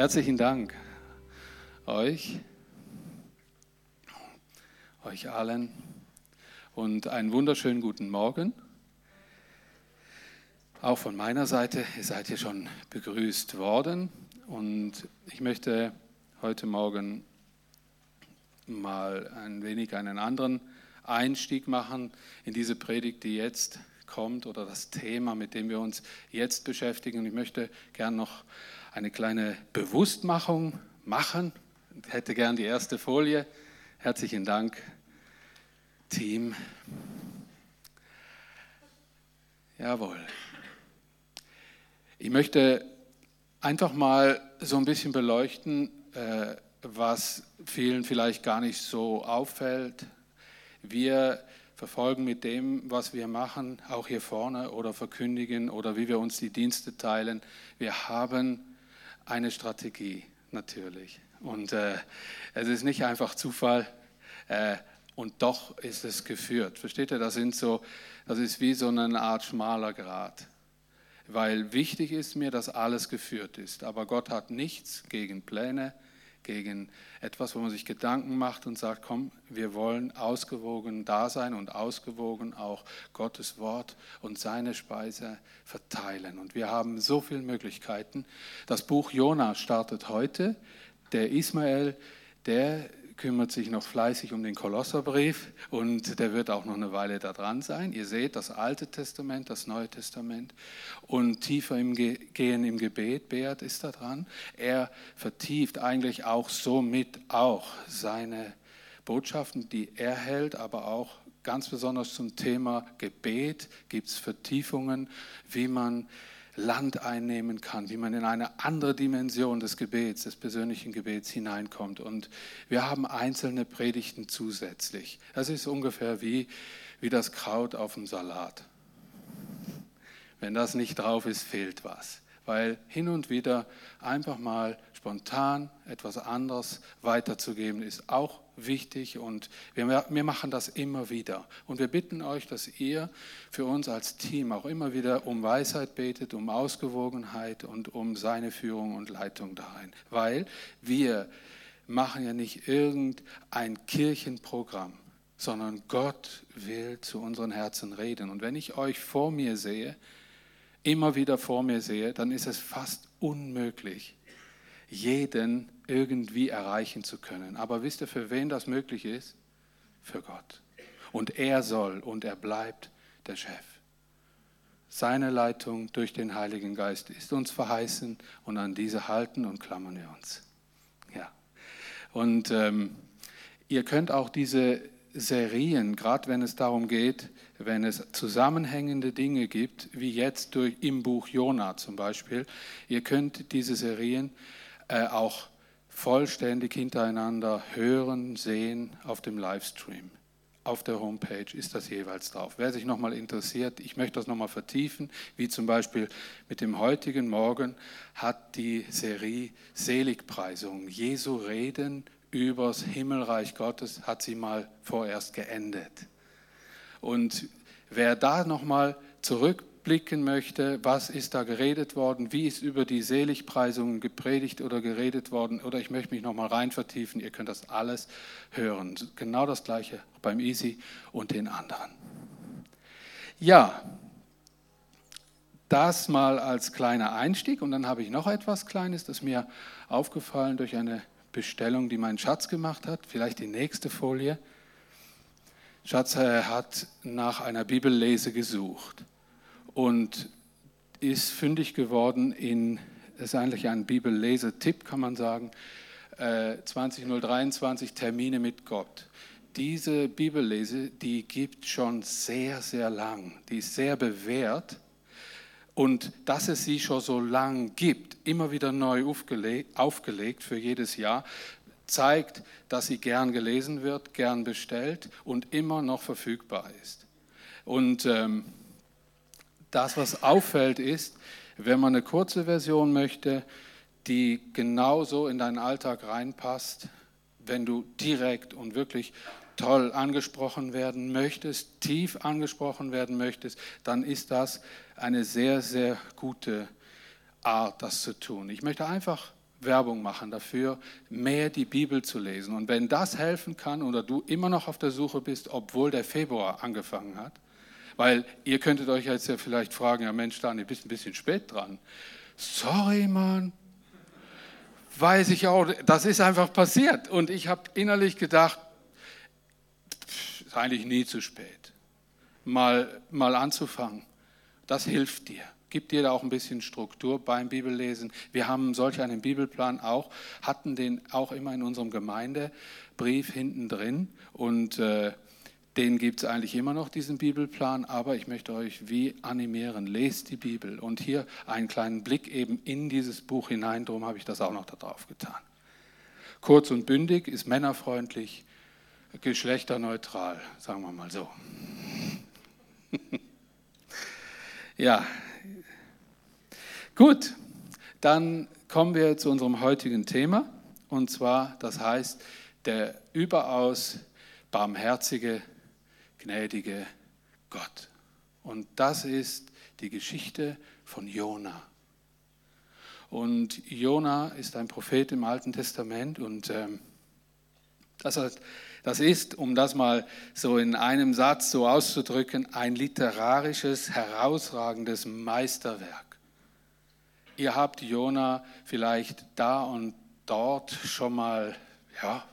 Herzlichen Dank euch, euch allen und einen wunderschönen guten Morgen. Auch von meiner Seite, ihr seid hier schon begrüßt worden und ich möchte heute Morgen mal ein wenig einen anderen Einstieg machen in diese Predigt, die jetzt kommt oder das Thema, mit dem wir uns jetzt beschäftigen. Ich möchte gern noch eine kleine Bewusstmachung machen. Ich hätte gern die erste Folie. Herzlichen Dank, Team. Jawohl. Ich möchte einfach mal so ein bisschen beleuchten, äh, was vielen vielleicht gar nicht so auffällt. Wir verfolgen mit dem, was wir machen, auch hier vorne oder verkündigen oder wie wir uns die Dienste teilen. Wir haben eine Strategie natürlich. Und äh, es ist nicht einfach Zufall äh, und doch ist es geführt. Versteht ihr? Das, sind so, das ist wie so eine Art schmaler Grat. Weil wichtig ist mir, dass alles geführt ist. Aber Gott hat nichts gegen Pläne, gegen etwas, wo man sich Gedanken macht und sagt, komm, wir wollen ausgewogen da sein und ausgewogen auch Gottes Wort und seine Speise verteilen. Und wir haben so viele Möglichkeiten. Das Buch Jona startet heute. Der Ismael, der kümmert sich noch fleißig um den Kolosserbrief und der wird auch noch eine Weile da dran sein. Ihr seht das Alte Testament, das Neue Testament und tiefer im Ge Gehen im Gebet, Beat ist da dran. Er vertieft eigentlich auch somit auch seine Botschaften, die er hält, aber auch ganz besonders zum Thema Gebet gibt es Vertiefungen, wie man Land einnehmen kann, wie man in eine andere Dimension des Gebets, des persönlichen Gebets hineinkommt. Und wir haben einzelne Predigten zusätzlich. Das ist ungefähr wie, wie das Kraut auf dem Salat. Wenn das nicht drauf ist, fehlt was. Weil hin und wieder einfach mal spontan etwas anderes weiterzugeben, ist auch wichtig und wir, wir machen das immer wieder. Und wir bitten euch, dass ihr für uns als Team auch immer wieder um Weisheit betet, um Ausgewogenheit und um seine Führung und Leitung darin. Weil wir machen ja nicht irgendein Kirchenprogramm, sondern Gott will zu unseren Herzen reden. Und wenn ich euch vor mir sehe, immer wieder vor mir sehe, dann ist es fast unmöglich, jeden irgendwie erreichen zu können. Aber wisst ihr, für wen das möglich ist? Für Gott. Und er soll und er bleibt der Chef. Seine Leitung durch den Heiligen Geist ist uns verheißen und an diese halten und klammern wir uns. Ja. Und ähm, ihr könnt auch diese Serien, gerade wenn es darum geht, wenn es zusammenhängende Dinge gibt, wie jetzt durch, im Buch Jona zum Beispiel, ihr könnt diese Serien äh, auch vollständig hintereinander hören, sehen auf dem Livestream. Auf der Homepage ist das jeweils drauf. Wer sich nochmal interessiert, ich möchte das nochmal vertiefen, wie zum Beispiel mit dem heutigen Morgen hat die Serie Seligpreisung, Jesu Reden übers Himmelreich Gottes, hat sie mal vorerst geendet. Und wer da nochmal zurück zurückblicken möchte, was ist da geredet worden, wie ist über die Seligpreisungen gepredigt oder geredet worden, oder ich möchte mich nochmal rein vertiefen, ihr könnt das alles hören. Genau das gleiche beim Easy und den anderen. Ja, das mal als kleiner Einstieg und dann habe ich noch etwas Kleines, das mir aufgefallen durch eine Bestellung, die mein Schatz gemacht hat. Vielleicht die nächste Folie. Schatz hat nach einer Bibellese gesucht und ist fündig geworden in, ist eigentlich ein Bibellesetipp, kann man sagen, 20023 äh, Termine mit Gott. Diese Bibellese, die gibt schon sehr, sehr lang, die ist sehr bewährt. Und dass es sie schon so lang gibt, immer wieder neu aufgelegt, für jedes Jahr, zeigt, dass sie gern gelesen wird, gern bestellt und immer noch verfügbar ist. Und ähm, das, was auffällt, ist, wenn man eine kurze Version möchte, die genauso in deinen Alltag reinpasst, wenn du direkt und wirklich toll angesprochen werden möchtest, tief angesprochen werden möchtest, dann ist das eine sehr, sehr gute Art, das zu tun. Ich möchte einfach Werbung machen dafür, mehr die Bibel zu lesen. Und wenn das helfen kann oder du immer noch auf der Suche bist, obwohl der Februar angefangen hat, weil ihr könntet euch jetzt ja vielleicht fragen, ja Mensch, Dani, bist ein bisschen spät dran. Sorry, Mann. Weiß ich auch, das ist einfach passiert. Und ich habe innerlich gedacht, ist eigentlich nie zu spät, mal, mal anzufangen. Das hilft dir gibt dir da auch ein bisschen Struktur beim Bibellesen. Wir haben solch einen Bibelplan auch, hatten den auch immer in unserem Gemeindebrief hinten drin und äh, den gibt es eigentlich immer noch, diesen Bibelplan, aber ich möchte euch wie animieren, lest die Bibel. Und hier einen kleinen Blick eben in dieses Buch hinein, darum habe ich das auch noch da drauf getan. Kurz und bündig, ist männerfreundlich, geschlechterneutral, sagen wir mal so. ja, Gut, dann kommen wir zu unserem heutigen Thema. Und zwar, das heißt, der überaus barmherzige, gnädige Gott. Und das ist die Geschichte von Jona. Und Jona ist ein Prophet im Alten Testament und ähm, das, das ist, um das mal so in einem Satz so auszudrücken, ein literarisches, herausragendes Meisterwerk. Ihr habt Jona vielleicht da und dort schon mal, ja,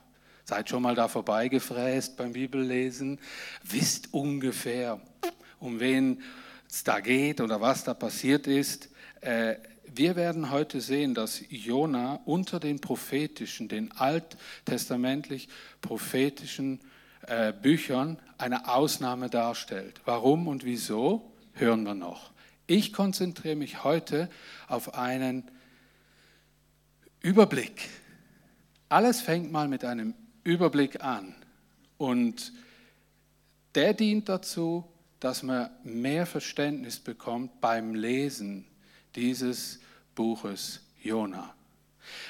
seid schon mal da vorbeigefräst beim Bibellesen, wisst ungefähr, um wen es da geht oder was da passiert ist. Äh, wir werden heute sehen, dass Jona unter den prophetischen, den alttestamentlich prophetischen äh, Büchern eine Ausnahme darstellt. Warum und wieso, hören wir noch. Ich konzentriere mich heute auf einen Überblick. Alles fängt mal mit einem Überblick an. Und der dient dazu, dass man mehr Verständnis bekommt beim Lesen dieses Buches Jona.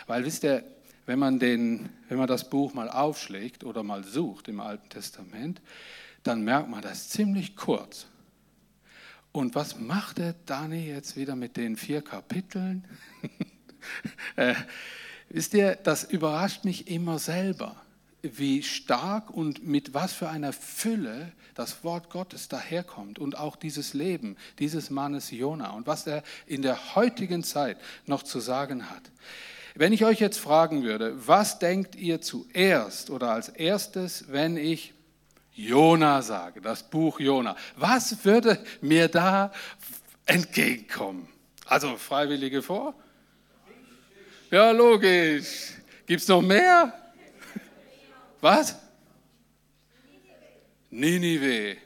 Weil wisst ihr, wenn man, den, wenn man das Buch mal aufschlägt oder mal sucht im Alten Testament, dann merkt man das ziemlich kurz. Und was macht der Dani jetzt wieder mit den vier Kapiteln? äh, wisst ihr, das überrascht mich immer selber, wie stark und mit was für einer Fülle das Wort Gottes daherkommt und auch dieses Leben dieses Mannes Jona und was er in der heutigen Zeit noch zu sagen hat. Wenn ich euch jetzt fragen würde, was denkt ihr zuerst oder als erstes, wenn ich Jona sage, das Buch Jona, was würde mir da entgegenkommen? Also Freiwillige vor? Ja, logisch. Gibt es noch mehr? Was? Ninive.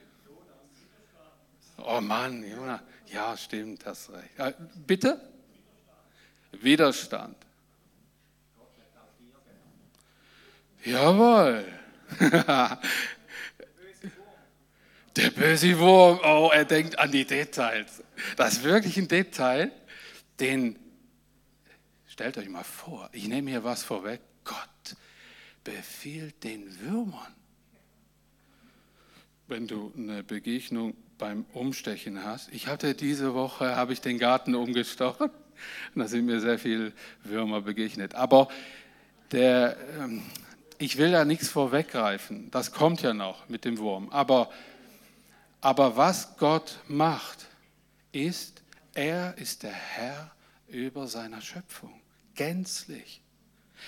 Oh Mann, Jona. Ja, stimmt, hast recht. Äh, bitte? Widerstand. Jawohl. Der böse Wurm, oh, er denkt an die Details. Das ist wirklich ein Detail, den, stellt euch mal vor, ich nehme hier was vorweg, Gott befiehlt den Würmern. Wenn du eine Begegnung beim Umstechen hast, ich hatte diese Woche, habe ich den Garten umgestochen, da sind mir sehr viele Würmer begegnet. Aber der, ähm, ich will da nichts vorweggreifen, das kommt ja noch mit dem Wurm. Aber aber was Gott macht, ist, er ist der Herr über seiner Schöpfung, gänzlich.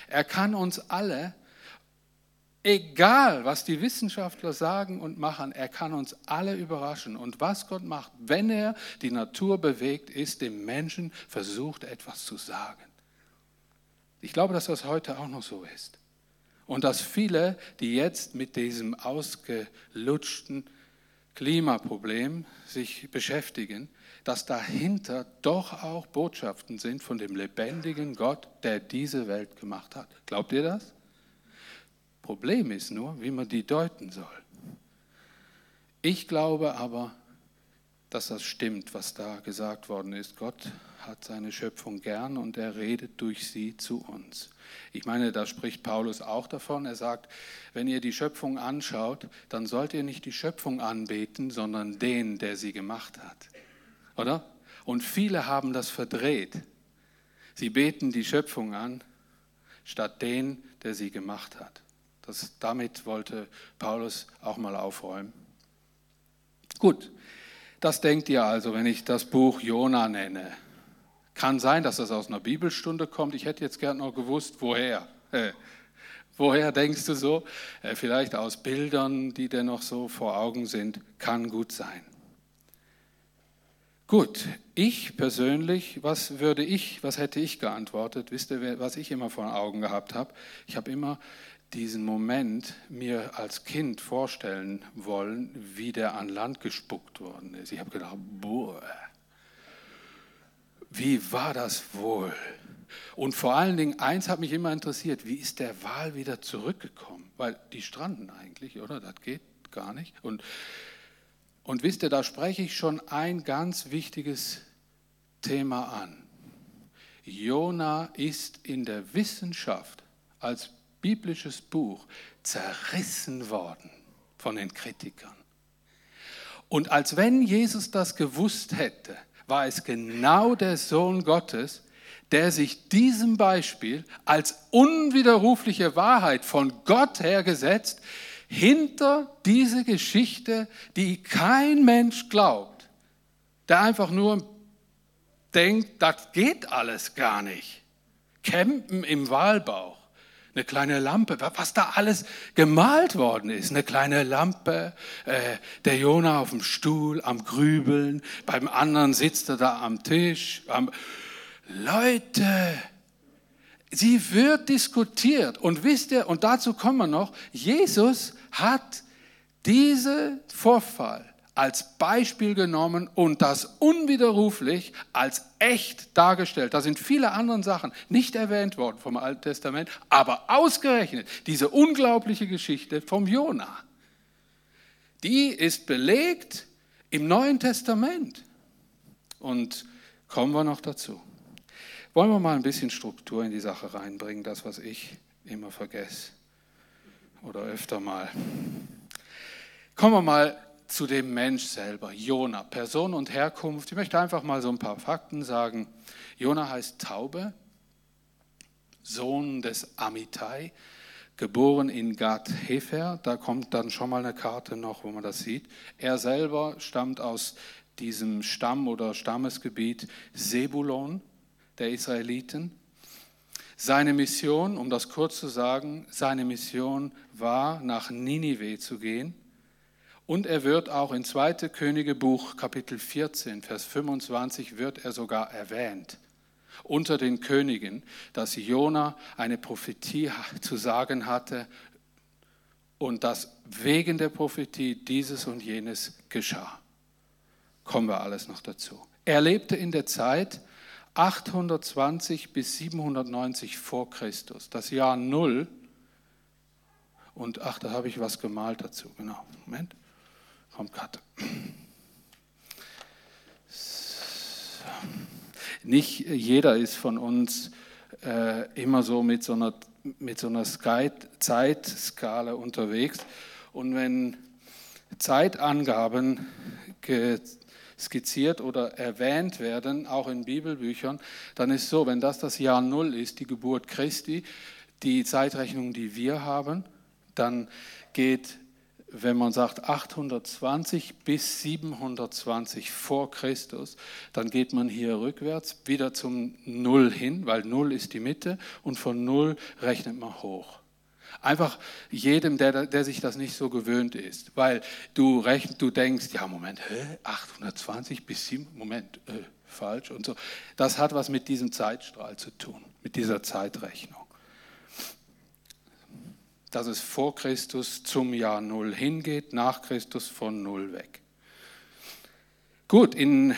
Er kann uns alle, egal was die Wissenschaftler sagen und machen, er kann uns alle überraschen. Und was Gott macht, wenn er die Natur bewegt, ist dem Menschen versucht, etwas zu sagen. Ich glaube, dass das heute auch noch so ist. Und dass viele, die jetzt mit diesem ausgelutschten Klimaproblem sich beschäftigen, dass dahinter doch auch Botschaften sind von dem lebendigen Gott, der diese Welt gemacht hat. Glaubt ihr das? Problem ist nur, wie man die deuten soll. Ich glaube aber, dass das stimmt, was da gesagt worden ist. Gott hat seine Schöpfung gern und er redet durch sie zu uns. Ich meine, da spricht Paulus auch davon. Er sagt, wenn ihr die Schöpfung anschaut, dann sollt ihr nicht die Schöpfung anbeten, sondern den, der sie gemacht hat. Oder? Und viele haben das verdreht. Sie beten die Schöpfung an statt den, der sie gemacht hat. Das, damit wollte Paulus auch mal aufräumen. Gut, das denkt ihr also, wenn ich das Buch Jona nenne. Kann sein, dass das aus einer Bibelstunde kommt. Ich hätte jetzt gern noch gewusst, woher. Äh, woher denkst du so? Äh, vielleicht aus Bildern, die dir noch so vor Augen sind. Kann gut sein. Gut, ich persönlich, was würde ich, was hätte ich geantwortet? Wisst ihr, was ich immer vor Augen gehabt habe? Ich habe immer diesen Moment mir als Kind vorstellen wollen, wie der an Land gespuckt worden ist. Ich habe gedacht, boah, wie war das wohl? Und vor allen Dingen, eins hat mich immer interessiert, wie ist der Wal wieder zurückgekommen? Weil die stranden eigentlich, oder? Das geht gar nicht. Und, und wisst ihr, da spreche ich schon ein ganz wichtiges Thema an. Jona ist in der Wissenschaft als biblisches Buch zerrissen worden von den Kritikern. Und als wenn Jesus das gewusst hätte, war es genau der Sohn Gottes, der sich diesem Beispiel als unwiderrufliche Wahrheit von Gott her gesetzt, hinter diese Geschichte, die kein Mensch glaubt, der einfach nur denkt, das geht alles gar nicht. Campen im Wahlbauch eine kleine Lampe, was da alles gemalt worden ist. Eine kleine Lampe, äh, der Jona auf dem Stuhl am Grübeln, beim anderen sitzt er da am Tisch. Am Leute, sie wird diskutiert. Und wisst ihr, und dazu kommen wir noch, Jesus hat diesen Vorfall als Beispiel genommen und das unwiderruflich als echt dargestellt. Da sind viele andere Sachen nicht erwähnt worden vom Alten Testament, aber ausgerechnet diese unglaubliche Geschichte vom Jona. Die ist belegt im Neuen Testament. Und kommen wir noch dazu. Wollen wir mal ein bisschen Struktur in die Sache reinbringen, das, was ich immer vergesse oder öfter mal. Kommen wir mal zu dem Mensch selber, Jona, Person und Herkunft. Ich möchte einfach mal so ein paar Fakten sagen. Jona heißt Taube, Sohn des Amitai, geboren in Gad Hefer. Da kommt dann schon mal eine Karte noch, wo man das sieht. Er selber stammt aus diesem Stamm oder Stammesgebiet Sebulon der Israeliten. Seine Mission, um das kurz zu sagen, seine Mission war, nach Ninive zu gehen und er wird auch in 2. Königebuch Kapitel 14, Vers 25 wird er sogar erwähnt unter den Königen, dass Jona eine Prophetie zu sagen hatte und dass wegen der Prophetie dieses und jenes geschah. Kommen wir alles noch dazu. Er lebte in der Zeit 820 bis 790 vor Christus, das Jahr Null. Und ach, da habe ich was gemalt dazu, genau. Moment. Kommt gerade. Nicht jeder ist von uns äh, immer so mit so einer, mit so einer Zeitskala unterwegs. Und wenn Zeitangaben skizziert oder erwähnt werden, auch in Bibelbüchern, dann ist so, wenn das das Jahr Null ist, die Geburt Christi, die Zeitrechnung, die wir haben, dann geht wenn man sagt 820 bis 720 vor Christus, dann geht man hier rückwärts wieder zum Null hin, weil Null ist die Mitte und von Null rechnet man hoch. Einfach jedem, der, der sich das nicht so gewöhnt ist, weil du, rechn, du denkst, ja Moment, hä, 820 bis 7, Moment, äh, falsch und so. Das hat was mit diesem Zeitstrahl zu tun, mit dieser Zeitrechnung dass es vor Christus zum Jahr Null hingeht, nach Christus von Null weg. Gut, in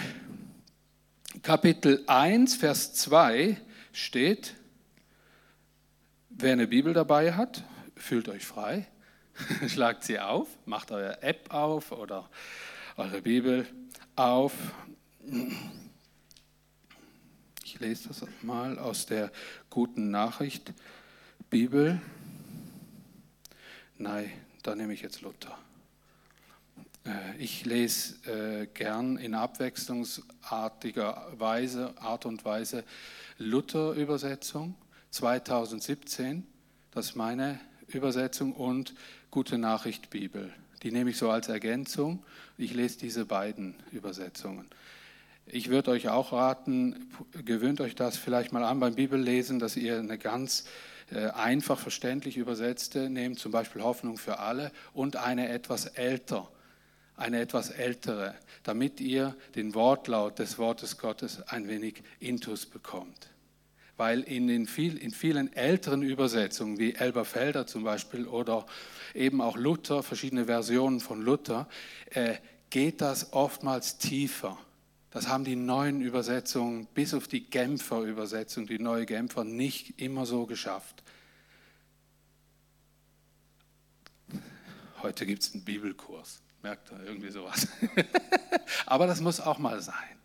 Kapitel 1, Vers 2 steht, wer eine Bibel dabei hat, fühlt euch frei, schlagt sie auf, macht eure App auf oder eure Bibel auf. Ich lese das mal aus der guten Nachricht Bibel. Nein, da nehme ich jetzt Luther. Äh, ich lese äh, gern in abwechslungsartiger Weise, Art und Weise Luther-Übersetzung, 2017, das ist meine Übersetzung, und Gute Nachricht Bibel. Die nehme ich so als Ergänzung. Ich lese diese beiden Übersetzungen. Ich würde euch auch raten, gewöhnt euch das vielleicht mal an beim Bibellesen, dass ihr eine ganz einfach verständlich übersetzte nehmt, zum Beispiel Hoffnung für alle und eine etwas älter, eine etwas ältere, damit ihr den Wortlaut des Wortes Gottes ein wenig intus bekommt. Weil in, den viel, in vielen älteren Übersetzungen, wie Elberfelder zum Beispiel oder eben auch Luther, verschiedene Versionen von Luther, äh, geht das oftmals tiefer. Das haben die neuen Übersetzungen, bis auf die Genfer Übersetzung, die neue Genfer, nicht immer so geschafft. Heute gibt es einen Bibelkurs, merkt ihr irgendwie sowas. Aber das muss auch mal sein.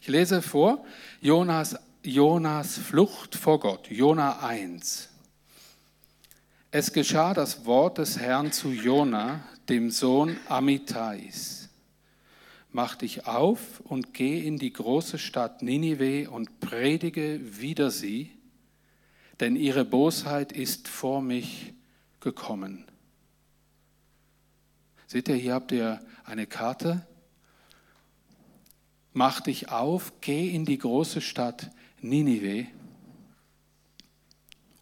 Ich lese vor, Jonas, Jonas Flucht vor Gott, Jona 1. Es geschah das Wort des Herrn zu Jona, dem Sohn Amitais mach dich auf und geh in die große Stadt Ninive und predige wider sie, denn ihre Bosheit ist vor mich gekommen. Seht ihr, hier habt ihr eine Karte. Mach dich auf, geh in die große Stadt Ninive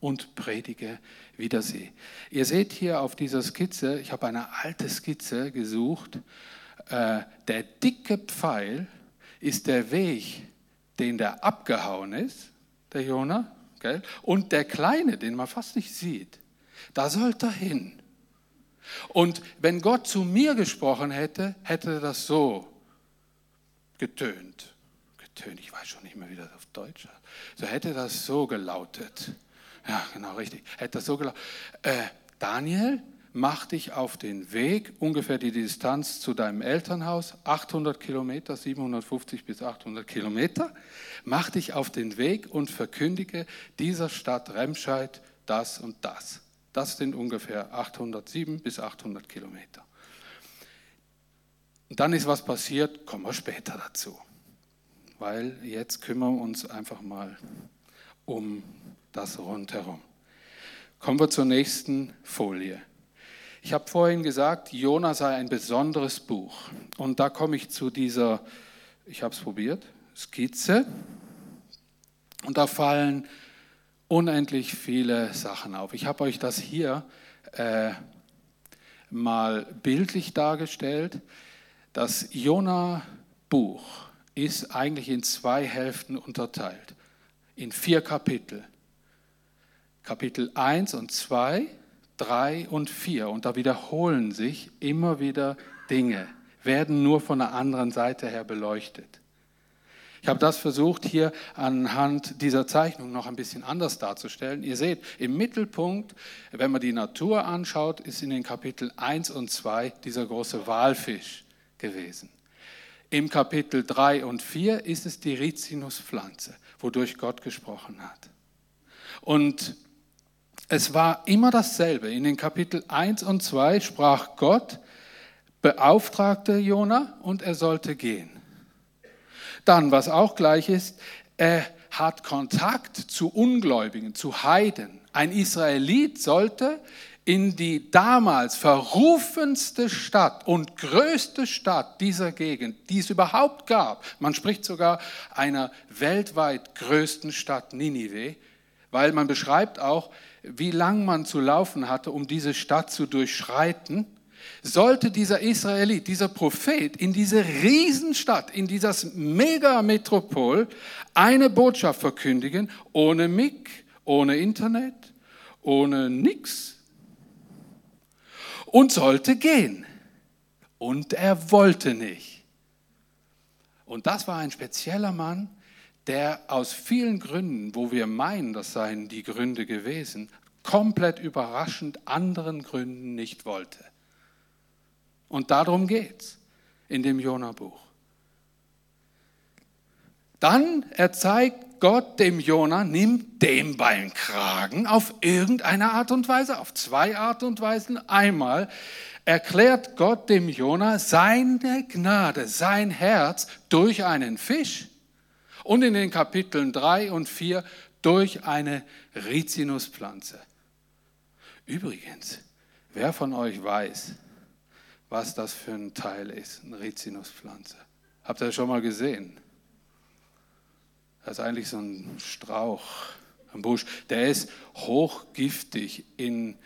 und predige wider sie. Ihr seht hier auf dieser Skizze, ich habe eine alte Skizze gesucht, äh, der dicke Pfeil ist der Weg, den der abgehauen ist, der Jona, gell? und der kleine, den man fast nicht sieht, da sollte er hin. Und wenn Gott zu mir gesprochen hätte, hätte das so getönt. Getönt, ich weiß schon nicht mehr, wie das auf Deutsch ist. So hätte das so gelautet. Ja, genau, richtig. Hätte das so gelautet. Äh, Daniel, mach dich auf den Weg, ungefähr die Distanz zu deinem Elternhaus, 800 Kilometer, 750 bis 800 Kilometer. Mach dich auf den Weg und verkündige dieser Stadt Remscheid das und das. Das sind ungefähr 807 bis 800 Kilometer. Dann ist was passiert, kommen wir später dazu. Weil jetzt kümmern wir uns einfach mal um das rundherum. Kommen wir zur nächsten Folie. Ich habe vorhin gesagt, Jona sei ein besonderes Buch. Und da komme ich zu dieser, ich habe es probiert, Skizze. Und da fallen unendlich viele Sachen auf. Ich habe euch das hier äh, mal bildlich dargestellt. Das Jona-Buch ist eigentlich in zwei Hälften unterteilt, in vier Kapitel. Kapitel 1 und 2 3 und 4. Und da wiederholen sich immer wieder Dinge, werden nur von der anderen Seite her beleuchtet. Ich habe das versucht hier anhand dieser Zeichnung noch ein bisschen anders darzustellen. Ihr seht, im Mittelpunkt, wenn man die Natur anschaut, ist in den Kapitel 1 und 2 dieser große Walfisch gewesen. Im Kapitel 3 und 4 ist es die Rizinuspflanze, wodurch Gott gesprochen hat. Und es war immer dasselbe. In den Kapitel 1 und 2 sprach Gott, beauftragte Jona und er sollte gehen. Dann, was auch gleich ist, er hat Kontakt zu Ungläubigen, zu Heiden. Ein Israelit sollte in die damals verrufenste Stadt und größte Stadt dieser Gegend, die es überhaupt gab. Man spricht sogar einer weltweit größten Stadt Ninive, weil man beschreibt auch, wie lang man zu laufen hatte, um diese Stadt zu durchschreiten, sollte dieser Israelit, dieser Prophet in diese Riesenstadt, in dieses Megametropol eine Botschaft verkündigen, ohne Mic, ohne Internet, ohne nix. Und sollte gehen. Und er wollte nicht. Und das war ein spezieller Mann, der aus vielen Gründen, wo wir meinen, das seien die Gründe gewesen, komplett überraschend anderen Gründen nicht wollte. Und darum geht es in dem Jona-Buch. Dann erzeigt Gott dem Jona, nimmt dem beim Kragen auf irgendeine Art und Weise, auf zwei Art und Weisen. Einmal erklärt Gott dem Jona seine Gnade, sein Herz durch einen Fisch und in den Kapiteln 3 und 4 durch eine Rizinuspflanze. Übrigens, wer von euch weiß, was das für ein Teil ist, eine Rizinuspflanze? Habt ihr das schon mal gesehen? Das ist eigentlich so ein Strauch, ein Busch. Der ist hochgiftig. In,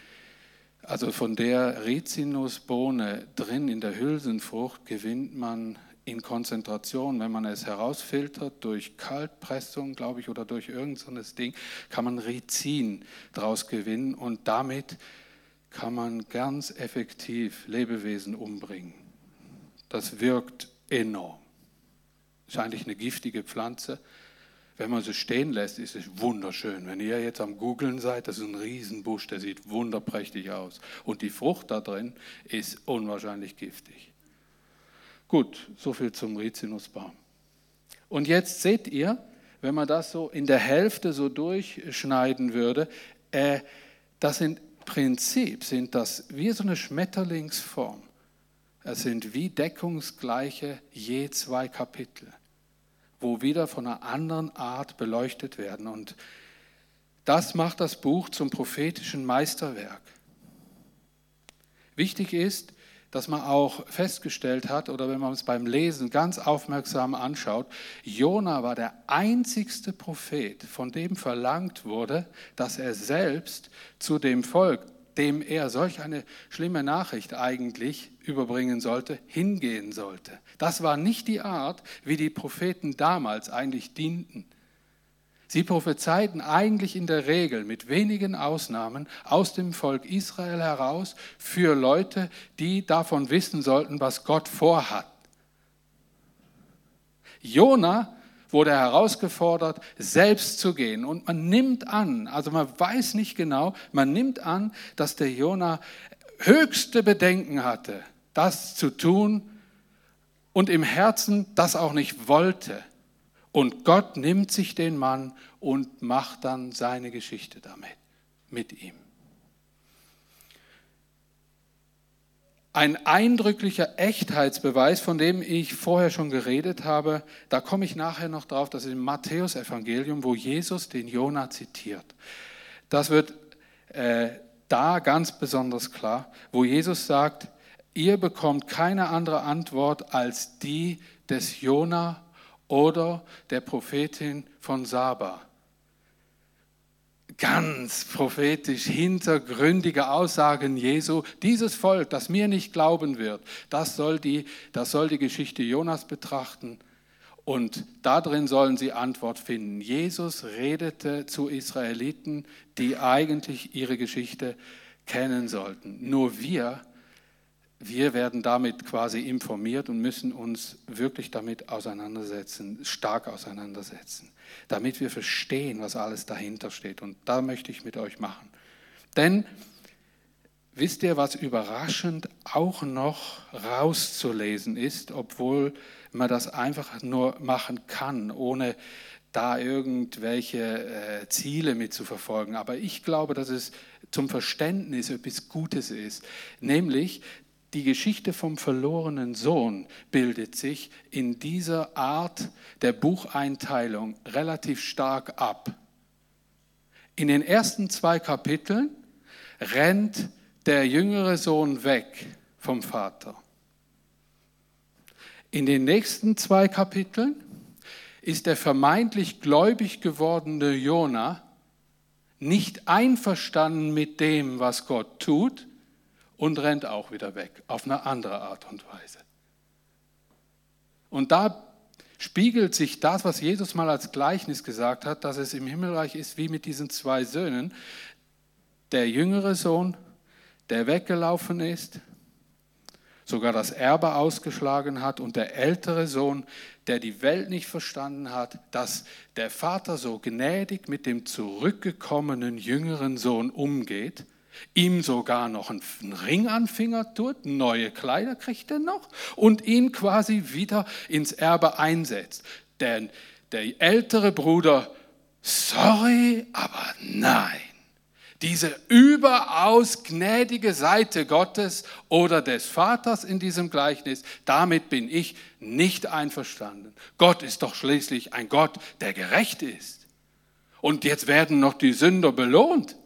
also von der Rizinusbohne drin in der Hülsenfrucht gewinnt man in Konzentration, wenn man es herausfiltert durch Kaltpressung, glaube ich, oder durch irgendein Ding, kann man Rizin daraus gewinnen und damit kann man ganz effektiv Lebewesen umbringen. Das wirkt enorm. Ist eigentlich eine giftige Pflanze. Wenn man sie stehen lässt, ist es wunderschön. Wenn ihr jetzt am Googlen seid, das ist ein Riesenbusch, der sieht wunderprächtig aus. Und die Frucht da drin ist unwahrscheinlich giftig. Gut, so viel zum Rizinusbaum. Und jetzt seht ihr, wenn man das so in der Hälfte so durchschneiden würde, äh, das sind Prinzip sind das wie so eine Schmetterlingsform. Es sind wie deckungsgleiche je zwei Kapitel, wo wieder von einer anderen Art beleuchtet werden. Und das macht das Buch zum prophetischen Meisterwerk. Wichtig ist, dass man auch festgestellt hat, oder wenn man es beim Lesen ganz aufmerksam anschaut, Jona war der einzigste Prophet, von dem verlangt wurde, dass er selbst zu dem Volk, dem er solch eine schlimme Nachricht eigentlich überbringen sollte, hingehen sollte. Das war nicht die Art, wie die Propheten damals eigentlich dienten. Sie prophezeiten eigentlich in der Regel mit wenigen Ausnahmen aus dem Volk Israel heraus für Leute, die davon wissen sollten, was Gott vorhat. Jona wurde herausgefordert, selbst zu gehen. Und man nimmt an, also man weiß nicht genau, man nimmt an, dass der Jona höchste Bedenken hatte, das zu tun und im Herzen das auch nicht wollte. Und Gott nimmt sich den Mann und macht dann seine Geschichte damit, mit ihm. Ein eindrücklicher Echtheitsbeweis, von dem ich vorher schon geredet habe, da komme ich nachher noch drauf, das ist im Matthäusevangelium, wo Jesus den Jona zitiert. Das wird äh, da ganz besonders klar, wo Jesus sagt, ihr bekommt keine andere Antwort als die des Jona oder der Prophetin von Saba. Ganz prophetisch hintergründige Aussagen Jesu. Dieses Volk, das mir nicht glauben wird, das soll die, das soll die Geschichte Jonas betrachten und darin sollen sie Antwort finden. Jesus redete zu Israeliten, die eigentlich ihre Geschichte kennen sollten. Nur wir wir werden damit quasi informiert und müssen uns wirklich damit auseinandersetzen, stark auseinandersetzen, damit wir verstehen, was alles dahinter steht. Und da möchte ich mit euch machen. Denn wisst ihr, was überraschend auch noch rauszulesen ist, obwohl man das einfach nur machen kann, ohne da irgendwelche äh, Ziele mit zu verfolgen. Aber ich glaube, dass es zum Verständnis etwas Gutes ist. Nämlich, die Geschichte vom verlorenen Sohn bildet sich in dieser Art der Bucheinteilung relativ stark ab. In den ersten zwei Kapiteln rennt der jüngere Sohn weg vom Vater. In den nächsten zwei Kapiteln ist der vermeintlich gläubig gewordene Jona nicht einverstanden mit dem, was Gott tut, und rennt auch wieder weg, auf eine andere Art und Weise. Und da spiegelt sich das, was Jesus mal als Gleichnis gesagt hat, dass es im Himmelreich ist wie mit diesen zwei Söhnen. Der jüngere Sohn, der weggelaufen ist, sogar das Erbe ausgeschlagen hat und der ältere Sohn, der die Welt nicht verstanden hat, dass der Vater so gnädig mit dem zurückgekommenen jüngeren Sohn umgeht ihm sogar noch einen Ring an Finger tut, neue Kleider kriegt er noch und ihn quasi wieder ins Erbe einsetzt. Denn der ältere Bruder, sorry, aber nein. Diese überaus gnädige Seite Gottes oder des Vaters in diesem Gleichnis, damit bin ich nicht einverstanden. Gott ist doch schließlich ein Gott, der gerecht ist. Und jetzt werden noch die Sünder belohnt.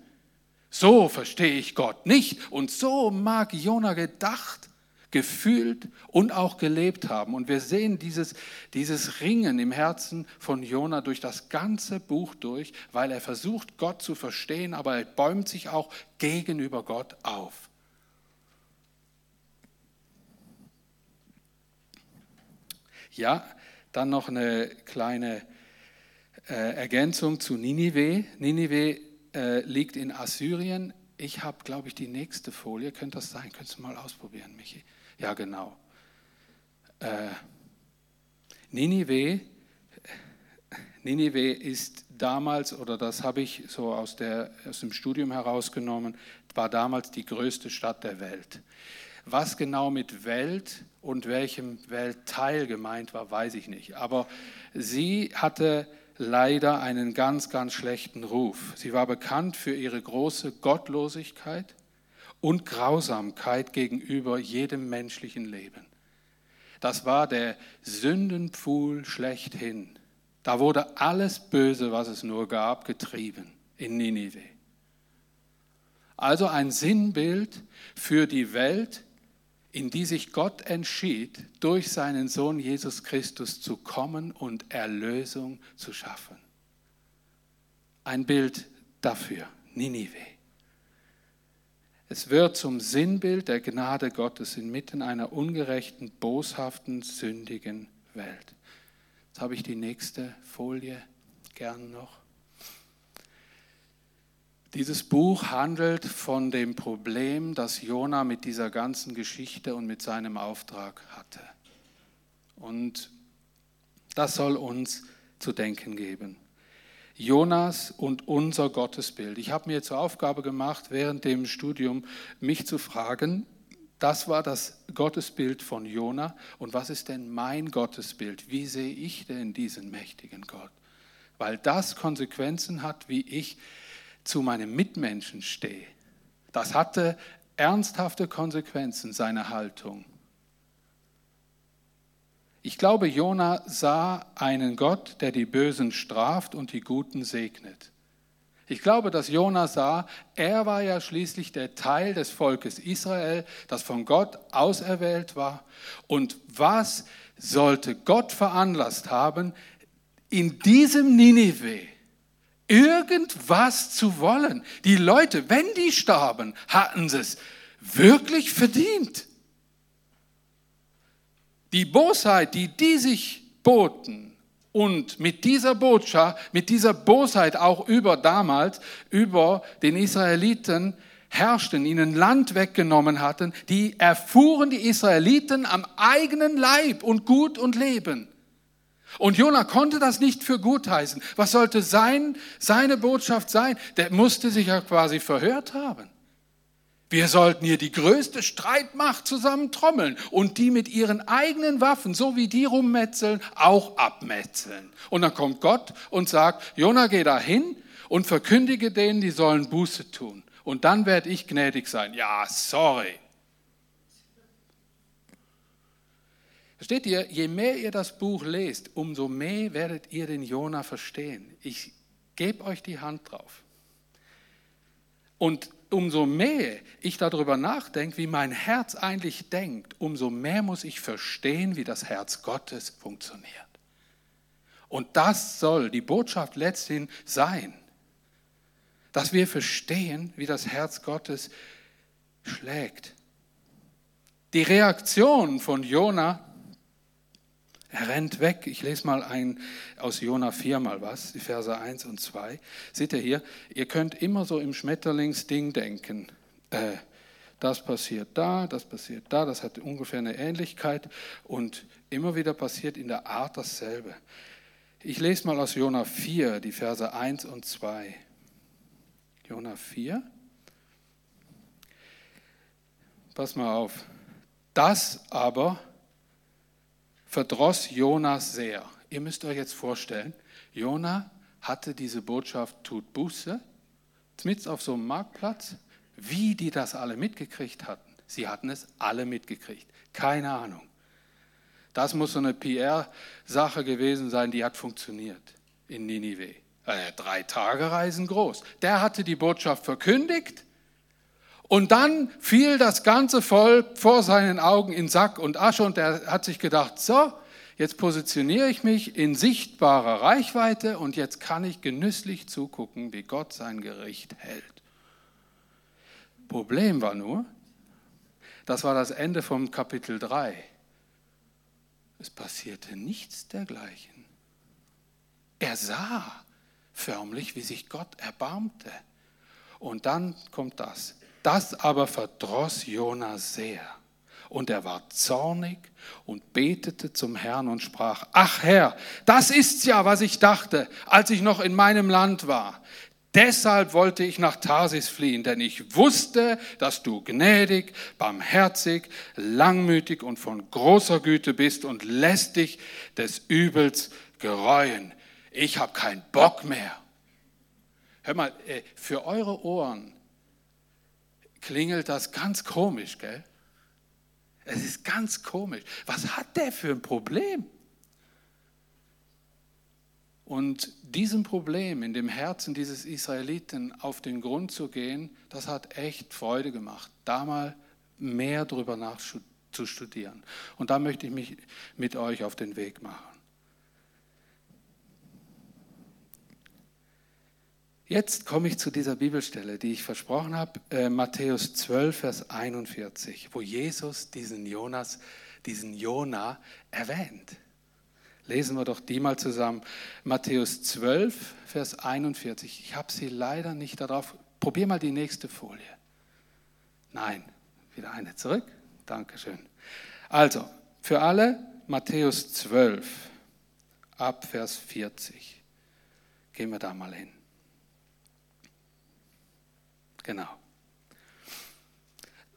So verstehe ich Gott nicht. Und so mag Jona gedacht, gefühlt und auch gelebt haben. Und wir sehen dieses, dieses Ringen im Herzen von Jona durch das ganze Buch durch, weil er versucht, Gott zu verstehen, aber er bäumt sich auch gegenüber Gott auf. Ja, dann noch eine kleine äh, Ergänzung zu Ninive. Ninive äh, liegt in Assyrien. Ich habe, glaube ich, die nächste Folie. Könnte das sein? Könntest du mal ausprobieren, Michi? Ja, genau. Äh, Ninive, Ninive ist damals, oder das habe ich so aus, der, aus dem Studium herausgenommen, war damals die größte Stadt der Welt. Was genau mit Welt und welchem Weltteil gemeint war, weiß ich nicht. Aber sie hatte leider einen ganz, ganz schlechten Ruf. Sie war bekannt für ihre große Gottlosigkeit und Grausamkeit gegenüber jedem menschlichen Leben. Das war der Sündenpfuhl schlechthin. Da wurde alles Böse, was es nur gab, getrieben in Ninive. Also ein Sinnbild für die Welt, in die sich Gott entschied, durch seinen Sohn Jesus Christus zu kommen und Erlösung zu schaffen. Ein Bild dafür, Ninive. Es wird zum Sinnbild der Gnade Gottes inmitten einer ungerechten, boshaften, sündigen Welt. Jetzt habe ich die nächste Folie gern noch. Dieses Buch handelt von dem Problem, das Jona mit dieser ganzen Geschichte und mit seinem Auftrag hatte. Und das soll uns zu denken geben. Jonas und unser Gottesbild. Ich habe mir zur Aufgabe gemacht, während dem Studium mich zu fragen, das war das Gottesbild von Jona und was ist denn mein Gottesbild? Wie sehe ich denn diesen mächtigen Gott? Weil das Konsequenzen hat, wie ich zu meinem Mitmenschen stehe. Das hatte ernsthafte Konsequenzen, seine Haltung. Ich glaube, Jona sah einen Gott, der die Bösen straft und die Guten segnet. Ich glaube, dass Jona sah, er war ja schließlich der Teil des Volkes Israel, das von Gott auserwählt war. Und was sollte Gott veranlasst haben, in diesem Ninive irgendwas zu wollen. Die Leute, wenn die starben, hatten sie es wirklich verdient. Die Bosheit, die die sich boten und mit dieser Botschaft, mit dieser Bosheit auch über damals, über den Israeliten herrschten, ihnen Land weggenommen hatten, die erfuhren die Israeliten am eigenen Leib und Gut und Leben. Und Jona konnte das nicht für gut heißen. Was sollte sein, seine Botschaft sein? Der musste sich ja quasi verhört haben. Wir sollten hier die größte Streitmacht zusammen trommeln und die mit ihren eigenen Waffen, so wie die rummetzeln, auch abmetzeln. Und dann kommt Gott und sagt, Jona, geh da hin und verkündige denen, die sollen Buße tun. Und dann werde ich gnädig sein. Ja, sorry. Versteht ihr, je mehr ihr das Buch lest, umso mehr werdet ihr den Jona verstehen. Ich gebe euch die Hand drauf. Und umso mehr ich darüber nachdenke, wie mein Herz eigentlich denkt, umso mehr muss ich verstehen, wie das Herz Gottes funktioniert. Und das soll die Botschaft letzthin sein, dass wir verstehen, wie das Herz Gottes schlägt. Die Reaktion von Jona er rennt weg. Ich lese mal ein aus Jona 4 mal was, die Verse 1 und 2. Seht ihr hier, ihr könnt immer so im Schmetterlingsding denken. Äh, das passiert da, das passiert da, das hat ungefähr eine Ähnlichkeit und immer wieder passiert in der Art dasselbe. Ich lese mal aus Jona 4, die Verse 1 und 2. Jona 4. Pass mal auf. Das aber verdross Jonas sehr. Ihr müsst euch jetzt vorstellen, Jona hatte diese Botschaft, tut Buße, mit auf so einem Marktplatz, wie die das alle mitgekriegt hatten. Sie hatten es alle mitgekriegt. Keine Ahnung. Das muss so eine PR-Sache gewesen sein, die hat funktioniert in Ninive. Äh, drei Tage Reisen groß. Der hatte die Botschaft verkündigt und dann fiel das ganze Volk vor seinen Augen in Sack und Asche und er hat sich gedacht, so, jetzt positioniere ich mich in sichtbarer Reichweite und jetzt kann ich genüsslich zugucken, wie Gott sein Gericht hält. Problem war nur, das war das Ende vom Kapitel 3. Es passierte nichts dergleichen. Er sah förmlich, wie sich Gott erbarmte. Und dann kommt das. Das aber verdross Jona sehr. Und er war zornig und betete zum Herrn und sprach, ach Herr, das ist's ja, was ich dachte, als ich noch in meinem Land war. Deshalb wollte ich nach Tarsis fliehen, denn ich wusste, dass du gnädig, barmherzig, langmütig und von großer Güte bist und lässt dich des Übels gereuen. Ich habe keinen Bock mehr. Hör mal, äh, für eure Ohren klingelt das ganz komisch, gell? Es ist ganz komisch. Was hat der für ein Problem? Und diesem Problem in dem Herzen dieses Israeliten auf den Grund zu gehen, das hat echt Freude gemacht, da mal mehr darüber nachzustudieren. Und da möchte ich mich mit euch auf den Weg machen. Jetzt komme ich zu dieser Bibelstelle, die ich versprochen habe, äh, Matthäus 12, Vers 41, wo Jesus diesen Jonas, diesen Jona erwähnt. Lesen wir doch die mal zusammen. Matthäus 12, Vers 41. Ich habe sie leider nicht darauf. Probier mal die nächste Folie. Nein, wieder eine zurück. Dankeschön. Also, für alle Matthäus 12, ab Vers 40. Gehen wir da mal hin. Genau.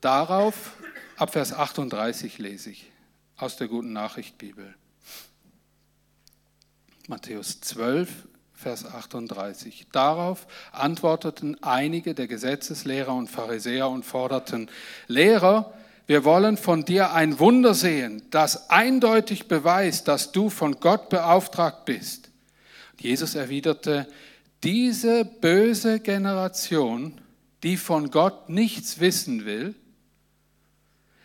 Darauf, ab Vers 38 lese ich aus der Guten Nachricht Bibel. Matthäus 12, Vers 38. Darauf antworteten einige der Gesetzeslehrer und Pharisäer und forderten, Lehrer, wir wollen von dir ein Wunder sehen, das eindeutig beweist, dass du von Gott beauftragt bist. Jesus erwiderte, diese böse Generation die von Gott nichts wissen will,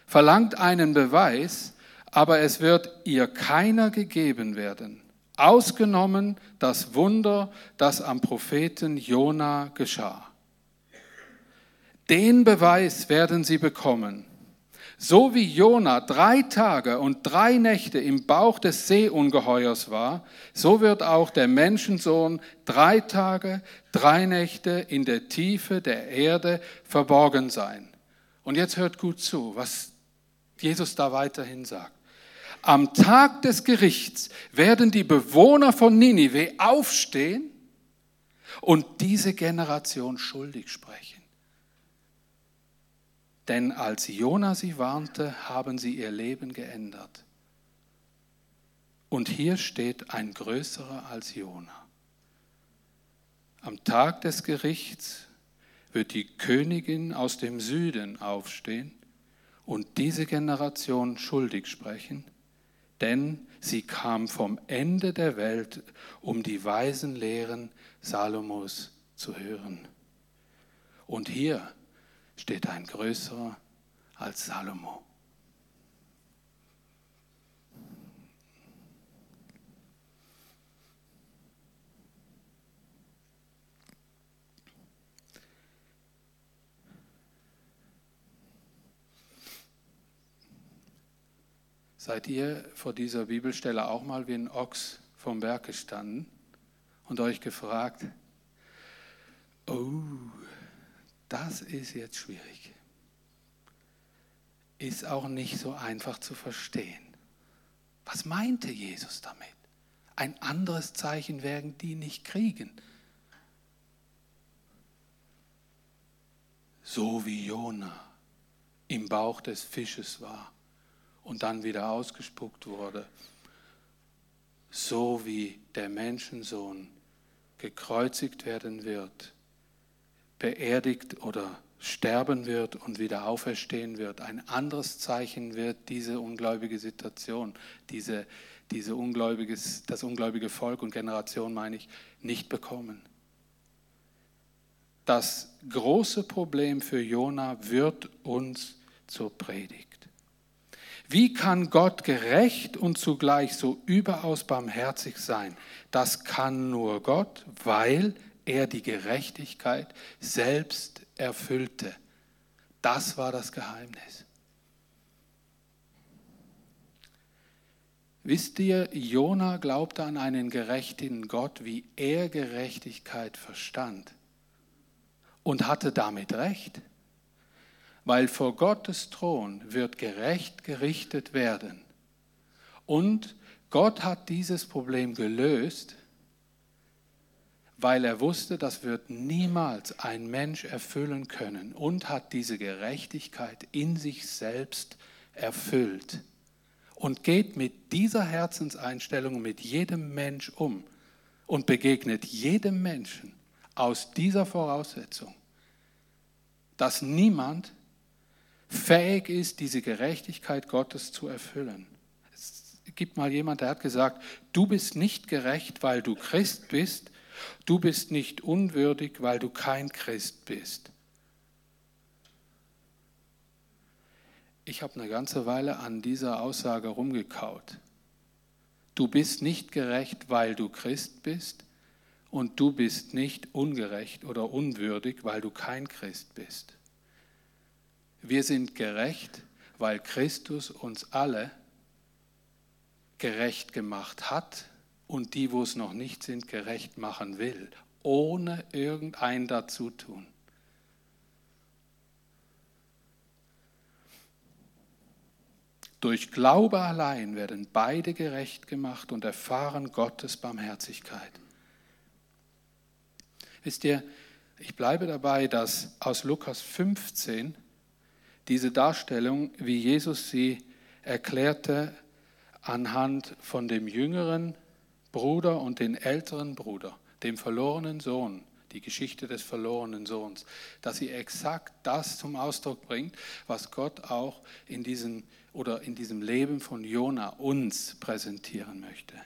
verlangt einen Beweis, aber es wird ihr keiner gegeben werden, ausgenommen das Wunder, das am Propheten Jona geschah. Den Beweis werden sie bekommen. So wie Jona drei Tage und drei Nächte im Bauch des Seeungeheuers war, so wird auch der Menschensohn drei Tage, drei Nächte in der Tiefe der Erde verborgen sein. Und jetzt hört gut zu, was Jesus da weiterhin sagt. Am Tag des Gerichts werden die Bewohner von Ninive aufstehen und diese Generation schuldig sprechen. Denn als Jona sie warnte, haben sie ihr Leben geändert. Und hier steht ein größerer als Jona. Am Tag des Gerichts wird die Königin aus dem Süden aufstehen und diese Generation schuldig sprechen, denn sie kam vom Ende der Welt, um die weisen Lehren Salomos zu hören. Und hier steht ein größerer als Salomo. Seid ihr vor dieser Bibelstelle auch mal wie ein Ochs vom Berg gestanden und euch gefragt, oh, das ist jetzt schwierig. Ist auch nicht so einfach zu verstehen. Was meinte Jesus damit? Ein anderes Zeichen werden die nicht kriegen. So wie Jona im Bauch des Fisches war und dann wieder ausgespuckt wurde, so wie der Menschensohn gekreuzigt werden wird beerdigt oder sterben wird und wieder auferstehen wird. Ein anderes Zeichen wird diese ungläubige Situation, diese, diese ungläubiges, das ungläubige Volk und Generation, meine ich, nicht bekommen. Das große Problem für Jona wird uns zur Predigt. Wie kann Gott gerecht und zugleich so überaus barmherzig sein? Das kann nur Gott, weil er die Gerechtigkeit selbst erfüllte. Das war das Geheimnis. Wisst ihr, Jona glaubte an einen gerechten Gott, wie er Gerechtigkeit verstand und hatte damit recht, weil vor Gottes Thron wird gerecht gerichtet werden. Und Gott hat dieses Problem gelöst, weil er wusste, das wird niemals ein Mensch erfüllen können und hat diese Gerechtigkeit in sich selbst erfüllt und geht mit dieser Herzenseinstellung mit jedem Mensch um und begegnet jedem Menschen aus dieser Voraussetzung, dass niemand fähig ist, diese Gerechtigkeit Gottes zu erfüllen. Es gibt mal jemand, der hat gesagt, du bist nicht gerecht, weil du Christ bist, du bist nicht unwürdig, weil du kein Christ bist. ich habe eine ganze Weile an dieser Aussage rumgekaut. Du bist nicht gerecht, weil du Christ bist und du bist nicht ungerecht oder unwürdig, weil du kein Christ bist. Wir sind gerecht, weil Christus uns alle gerecht gemacht hat und die, wo es noch nicht sind, gerecht machen will, ohne irgendein Dazutun. Durch Glaube allein werden beide gerecht gemacht und erfahren Gottes Barmherzigkeit. Wisst ihr, ich bleibe dabei, dass aus Lukas 15 diese Darstellung, wie Jesus sie erklärte, anhand von dem jüngeren Bruder und den älteren Bruder, dem verlorenen Sohn, die Geschichte des verlorenen Sohns, dass sie exakt das zum Ausdruck bringt, was Gott auch in diesen oder in diesem Leben von Jona uns präsentieren möchte.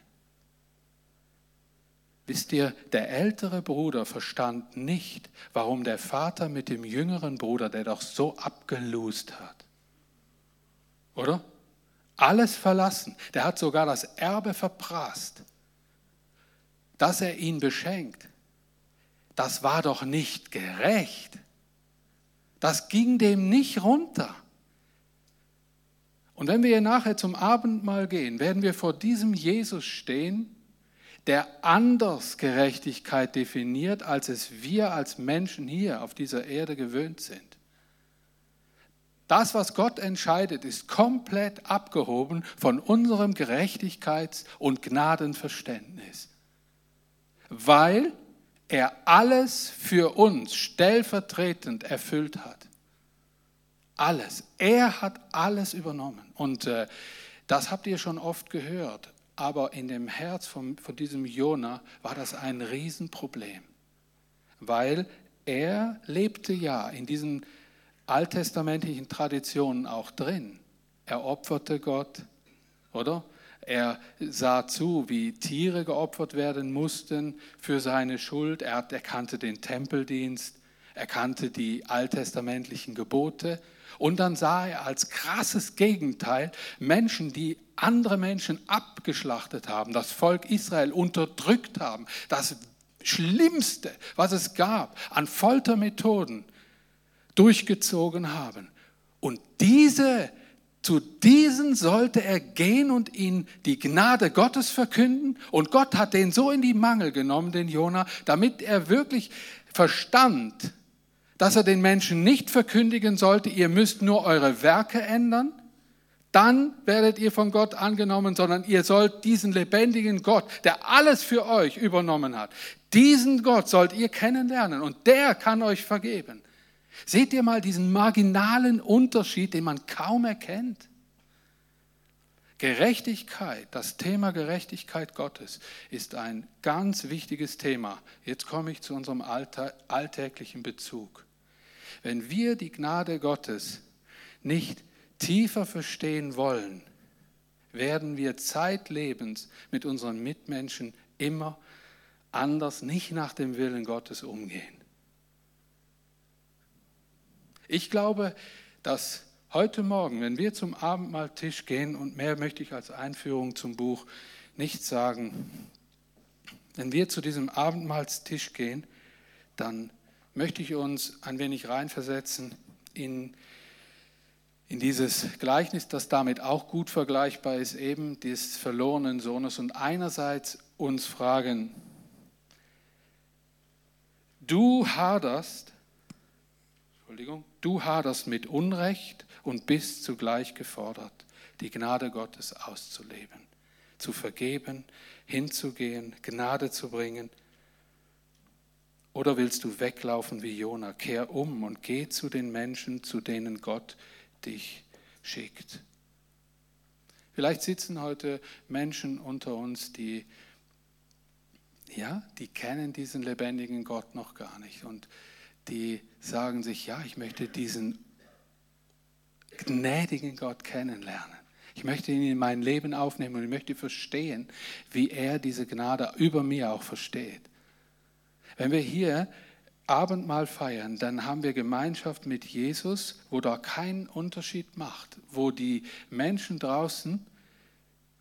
Wisst ihr, der ältere Bruder verstand nicht, warum der Vater mit dem jüngeren Bruder, der doch so abgelust hat, oder? Alles verlassen. Der hat sogar das Erbe verprasst, dass er ihn beschenkt. Das war doch nicht gerecht. Das ging dem nicht runter. Und wenn wir nachher zum Abendmahl gehen, werden wir vor diesem Jesus stehen, der anders Gerechtigkeit definiert, als es wir als Menschen hier auf dieser Erde gewöhnt sind. Das, was Gott entscheidet, ist komplett abgehoben von unserem Gerechtigkeits- und Gnadenverständnis, weil er alles für uns stellvertretend erfüllt hat. Alles. Er hat alles übernommen. Und äh, das habt ihr schon oft gehört. Aber in dem Herz von, von diesem Jona war das ein Riesenproblem. Weil er lebte ja in diesen alttestamentlichen Traditionen auch drin. Er opferte Gott, oder? Er sah zu, wie Tiere geopfert werden mussten für seine Schuld. Er erkannte den Tempeldienst, er kannte die alttestamentlichen Gebote und dann sah er als krasses Gegenteil Menschen, die andere Menschen abgeschlachtet haben, das Volk Israel unterdrückt haben, das Schlimmste, was es gab, an Foltermethoden durchgezogen haben. Und diese, zu diesen sollte er gehen und ihnen die Gnade Gottes verkünden. Und Gott hat den so in die Mangel genommen, den Jona, damit er wirklich verstand, dass er den Menschen nicht verkündigen sollte, ihr müsst nur eure Werke ändern, dann werdet ihr von Gott angenommen, sondern ihr sollt diesen lebendigen Gott, der alles für euch übernommen hat, diesen Gott sollt ihr kennenlernen und der kann euch vergeben. Seht ihr mal diesen marginalen Unterschied, den man kaum erkennt? Gerechtigkeit, das Thema Gerechtigkeit Gottes ist ein ganz wichtiges Thema. Jetzt komme ich zu unserem alltäglichen Bezug. Wenn wir die Gnade Gottes nicht tiefer verstehen wollen, werden wir zeitlebens mit unseren Mitmenschen immer anders, nicht nach dem Willen Gottes umgehen. Ich glaube, dass heute Morgen, wenn wir zum Abendmahltisch gehen, und mehr möchte ich als Einführung zum Buch nicht sagen, wenn wir zu diesem Abendmahlstisch gehen, dann möchte ich uns ein wenig reinversetzen in, in dieses Gleichnis, das damit auch gut vergleichbar ist, eben des verlorenen Sohnes. Und einerseits uns fragen, du haderst, Entschuldigung, du haderst mit Unrecht und bist zugleich gefordert, die Gnade Gottes auszuleben, zu vergeben, hinzugehen, Gnade zu bringen – oder willst du weglaufen wie Jona? Kehr um und geh zu den Menschen, zu denen Gott dich schickt. Vielleicht sitzen heute Menschen unter uns, die ja, die kennen diesen lebendigen Gott noch gar nicht und die sagen sich, ja, ich möchte diesen gnädigen Gott kennenlernen. Ich möchte ihn in mein Leben aufnehmen und ich möchte verstehen, wie er diese Gnade über mir auch versteht. Wenn wir hier Abendmahl feiern, dann haben wir Gemeinschaft mit Jesus, wo da keinen Unterschied macht, wo die Menschen draußen,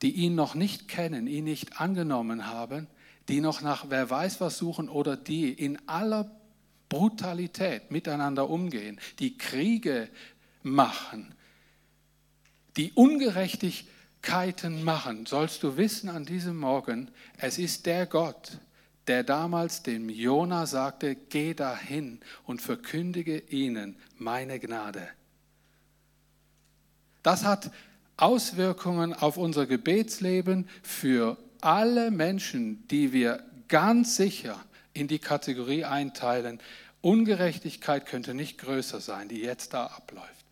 die ihn noch nicht kennen, ihn nicht angenommen haben, die noch nach wer weiß was suchen oder die in aller Brutalität miteinander umgehen, die Kriege machen, die Ungerechtigkeiten machen, sollst du wissen an diesem Morgen, es ist der Gott, der damals dem Jona sagte, geh dahin und verkündige ihnen meine Gnade. Das hat Auswirkungen auf unser Gebetsleben für alle Menschen, die wir ganz sicher in die Kategorie einteilen. Ungerechtigkeit könnte nicht größer sein, die jetzt da abläuft.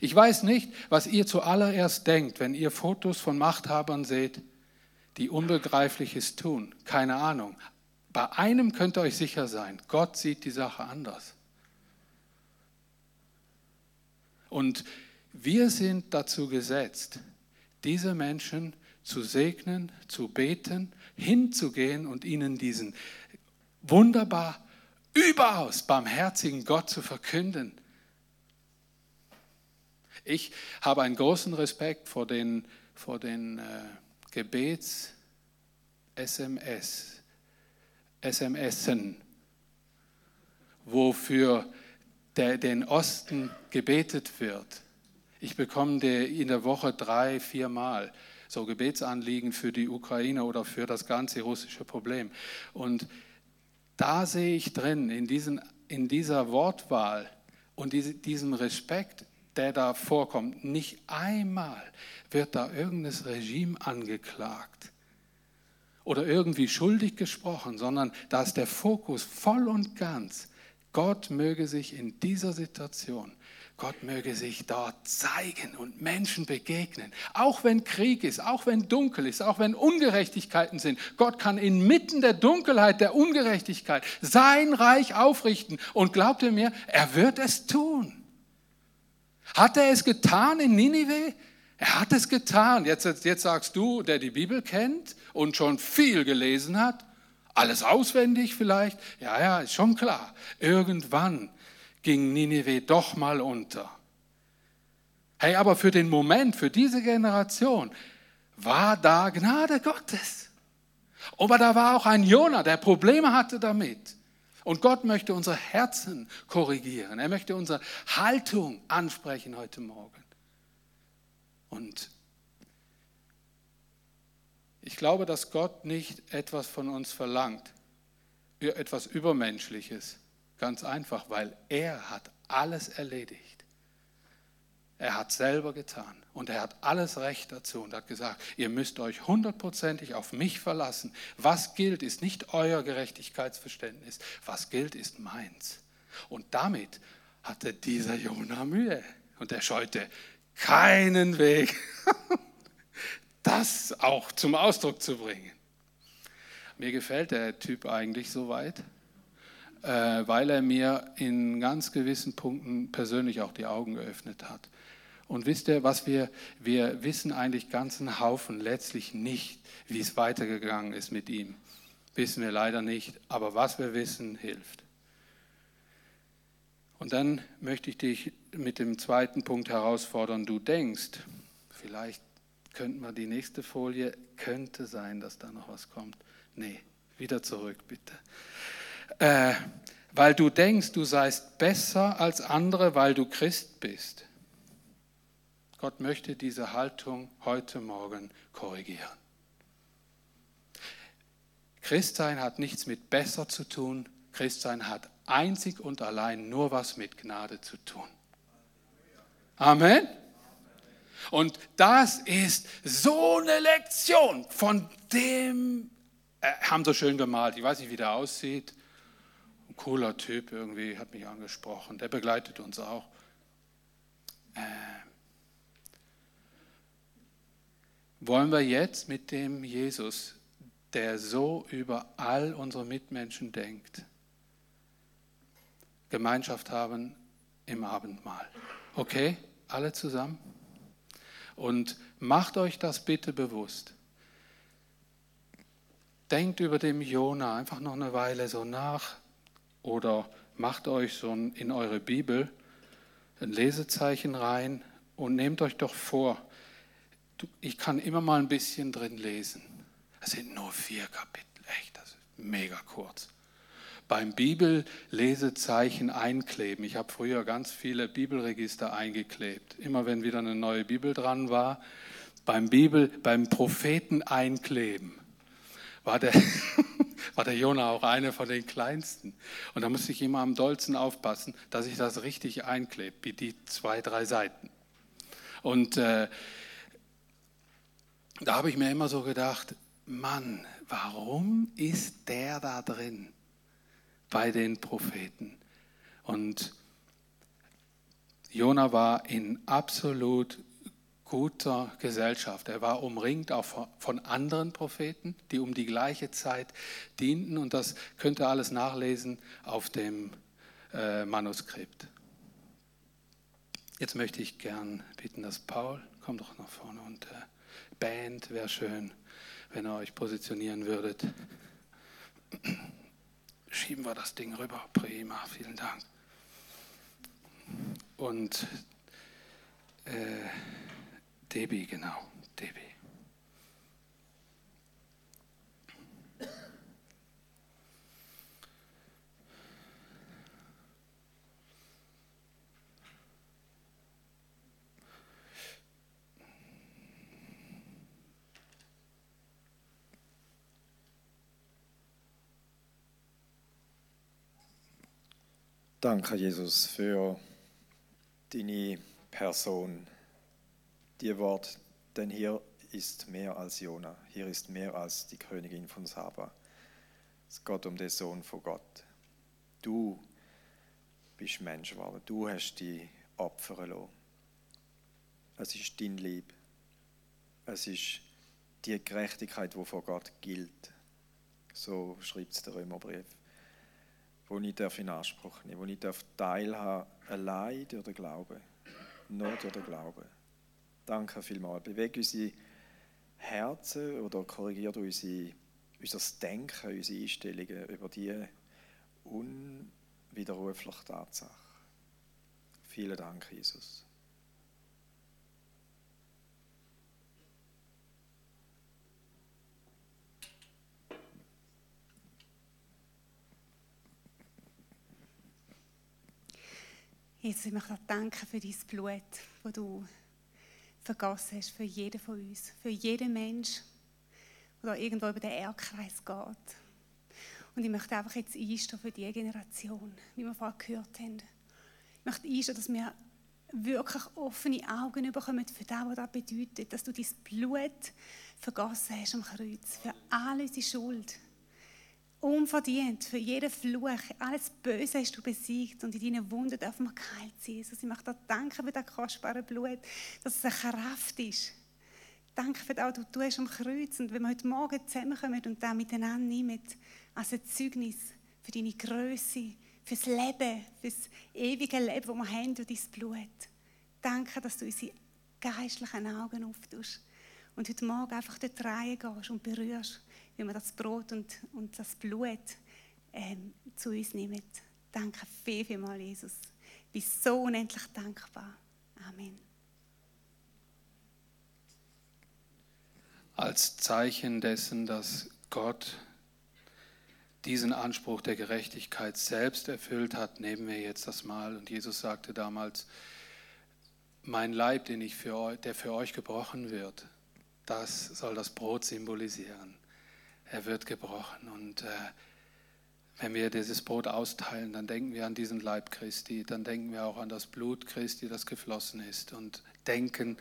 Ich weiß nicht, was ihr zuallererst denkt, wenn ihr Fotos von Machthabern seht, die Unbegreifliches tun. Keine Ahnung. Bei einem könnt ihr euch sicher sein, Gott sieht die Sache anders. Und wir sind dazu gesetzt, diese Menschen zu segnen, zu beten, hinzugehen und ihnen diesen wunderbar, überaus barmherzigen Gott zu verkünden. Ich habe einen großen Respekt vor den, vor den äh, Gebets-SMS, SMSen, wofür der, den Osten gebetet wird. Ich bekomme in der Woche drei, vier Mal so Gebetsanliegen für die Ukraine oder für das ganze russische Problem. Und da sehe ich drin, in, diesen, in dieser Wortwahl und diesem Respekt, der da vorkommt, nicht einmal wird da irgendein Regime angeklagt oder irgendwie schuldig gesprochen, sondern da ist der Fokus voll und ganz. Gott möge sich in dieser Situation, Gott möge sich dort zeigen und Menschen begegnen. Auch wenn Krieg ist, auch wenn dunkel ist, auch wenn Ungerechtigkeiten sind. Gott kann inmitten der Dunkelheit, der Ungerechtigkeit sein Reich aufrichten. Und glaubt ihr mir, er wird es tun. Hat er es getan in Ninive? Er hat es getan. Jetzt, jetzt sagst du, der die Bibel kennt und schon viel gelesen hat, alles auswendig vielleicht. Ja, ja, ist schon klar. Irgendwann ging Ninive doch mal unter. Hey, aber für den Moment, für diese Generation war da Gnade Gottes. Aber da war auch ein Jonah, der Probleme hatte damit. Und Gott möchte unser Herzen korrigieren. Er möchte unsere Haltung ansprechen heute Morgen. Und ich glaube, dass Gott nicht etwas von uns verlangt, etwas Übermenschliches. Ganz einfach, weil er hat alles erledigt. Er hat selber getan und er hat alles Recht dazu und hat gesagt, ihr müsst euch hundertprozentig auf mich verlassen. Was gilt, ist nicht euer Gerechtigkeitsverständnis. Was gilt, ist meins. Und damit hatte dieser Jonah Mühe und er scheute keinen Weg, das auch zum Ausdruck zu bringen. Mir gefällt der Typ eigentlich soweit, äh, weil er mir in ganz gewissen Punkten persönlich auch die Augen geöffnet hat. Und wisst ihr, was wir, wir wissen eigentlich ganzen Haufen letztlich nicht, wie es weitergegangen ist mit ihm. Wissen wir leider nicht, aber was wir wissen, hilft. Und dann möchte ich dich mit dem zweiten Punkt herausfordern. Du denkst, vielleicht könnte man die nächste Folie, könnte sein, dass da noch was kommt. Nee, wieder zurück bitte. Äh, weil du denkst, du seist besser als andere, weil du Christ bist. Gott möchte diese Haltung heute Morgen korrigieren. Christsein hat nichts mit besser zu tun. Christsein hat einzig und allein nur was mit Gnade zu tun. Amen. Und das ist so eine Lektion von dem, äh, haben so schön gemalt, ich weiß nicht, wie der aussieht. Ein cooler Typ irgendwie, hat mich angesprochen, der begleitet uns auch. Äh, wollen wir jetzt mit dem Jesus, der so über all unsere Mitmenschen denkt, Gemeinschaft haben im Abendmahl. Okay, alle zusammen? Und macht euch das bitte bewusst. Denkt über dem Jona einfach noch eine Weile so nach oder macht euch so in eure Bibel ein Lesezeichen rein und nehmt euch doch vor, ich kann immer mal ein bisschen drin lesen. Es sind nur vier Kapitel, echt, das ist mega kurz beim Bibellesezeichen einkleben. Ich habe früher ganz viele Bibelregister eingeklebt. Immer wenn wieder eine neue Bibel dran war, beim Bibel, beim Propheten einkleben, war der, war der Jona auch einer von den kleinsten. Und da musste ich immer am dollsten aufpassen, dass ich das richtig einklebe, wie die zwei, drei Seiten. Und äh, da habe ich mir immer so gedacht, Mann, warum ist der da drin? bei den Propheten. Und Jona war in absolut guter Gesellschaft. Er war umringt auch von anderen Propheten, die um die gleiche Zeit dienten. Und das könnt ihr alles nachlesen auf dem äh, Manuskript. Jetzt möchte ich gern bitten, dass Paul, komm doch nach vorne und äh, Band wäre schön, wenn ihr euch positionieren würdet schieben wir das Ding rüber. Prima, vielen Dank. Und äh, Debbie, genau, Debbie. Danke, Jesus, für deine Person, dir Wort, denn hier ist mehr als Jona, hier ist mehr als die Königin von Saba. Es geht um den Sohn von Gott. Du bist Mensch geworden, du hast die Opfer lassen. Es ist dein Lieb. Es ist die Gerechtigkeit, die vor Gott gilt. So schreibt es der Römerbrief wo ich in Anspruch nehmen darf, wo ich teilhaben darf, allein durch den Glauben, nur durch den Glauben. Danke vielmals. Bewege unsere Herzen oder korrigiere unsere, unser Denken, unsere Einstellungen über diese unwiderrufliche Tatsache. Vielen Dank, Jesus. Jesus, ich möchte dir danken für dein Blut, das du vergossen hast für jeden von uns, für jeden Mensch, der irgendwo über den Erdkreis geht. Und ich möchte einfach jetzt einstehen für diese Generation, wie wir vorher gehört haben. Ich möchte einstehen, dass wir wirklich offene Augen bekommen für das, was das bedeutet, dass du dein Blut vergossen hast am Kreuz, für all unsere Schuld unverdient für jeden Fluch. Alles Böse hast du besiegt und in deinen Wunden darf man geheilt sein. Jesus, ich möchte dir danken für das kostbare Blut, dass es eine Kraft ist. Danke für das, was du tust am Kreuz. Und wenn wir heute Morgen zusammenkommen und das miteinander nehmen, als ein Zeugnis für deine Größe, fürs Leben, fürs ewige Leben, das wir haben durch dein Blut. Danke, dass du unsere geistlichen Augen auftust und heute Morgen einfach dort reingehst und berührst, wie wir das Brot und, und das Blut ähm, zu uns nehmen. Danke viel, viel mal, Jesus. Ich bin so unendlich dankbar. Amen. Als Zeichen dessen, dass Gott diesen Anspruch der Gerechtigkeit selbst erfüllt hat, nehmen wir jetzt das Mal. Und Jesus sagte damals, mein Leib, den ich für der für euch gebrochen wird, das soll das Brot symbolisieren. Er wird gebrochen. Und äh, wenn wir dieses Brot austeilen, dann denken wir an diesen Leib Christi, dann denken wir auch an das Blut Christi, das geflossen ist und denken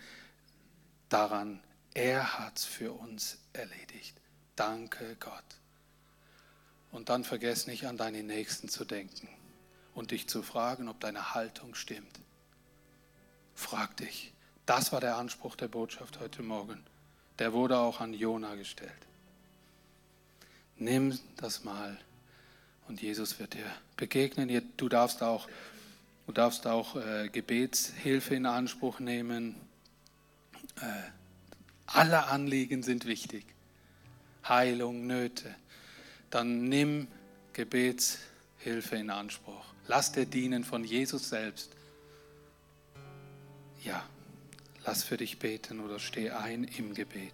daran, er hat es für uns erledigt. Danke Gott. Und dann vergess nicht an deine Nächsten zu denken und dich zu fragen, ob deine Haltung stimmt. Frag dich. Das war der Anspruch der Botschaft heute Morgen. Der wurde auch an Jona gestellt. Nimm das mal und Jesus wird dir begegnen. Du darfst auch, du darfst auch äh, Gebetshilfe in Anspruch nehmen. Äh, alle Anliegen sind wichtig. Heilung, Nöte dann nimm Gebetshilfe in Anspruch. Lass dir dienen von Jesus selbst. Ja, lass für dich beten oder steh ein im Gebet.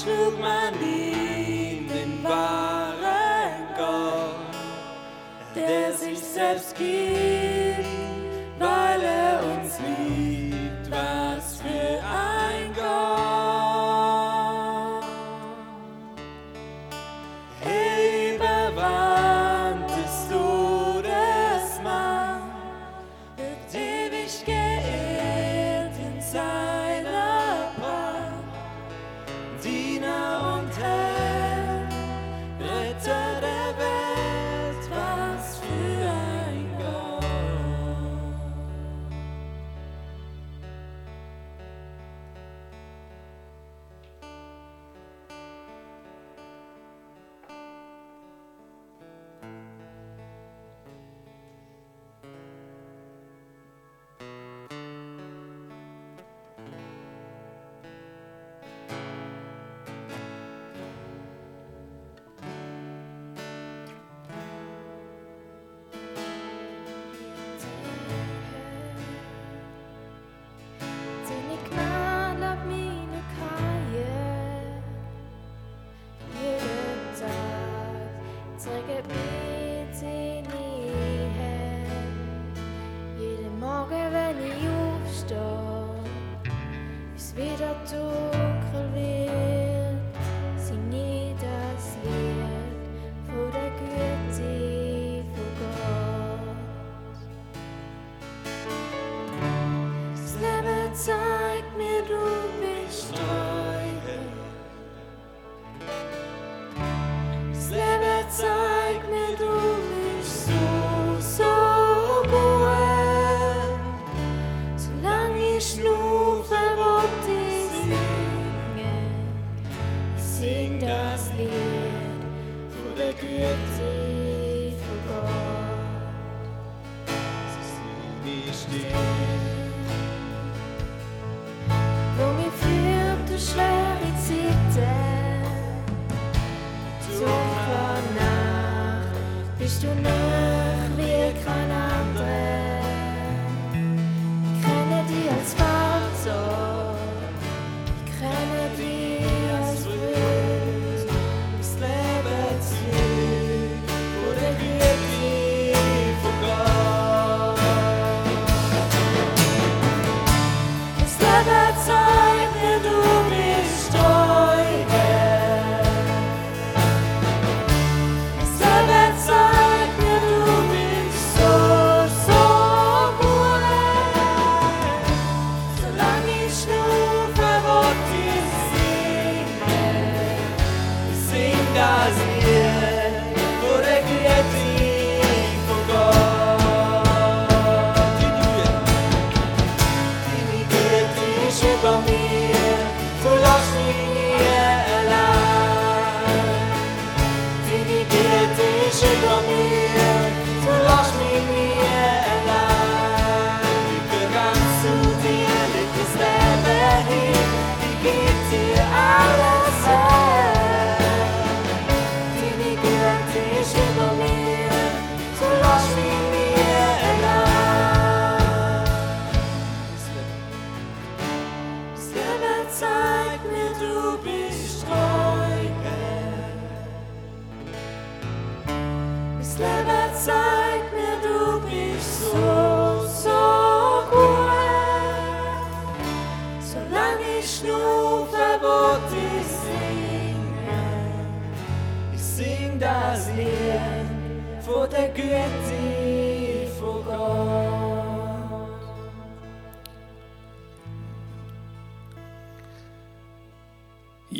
slog man ihm den wahren Gott, der sich selbst.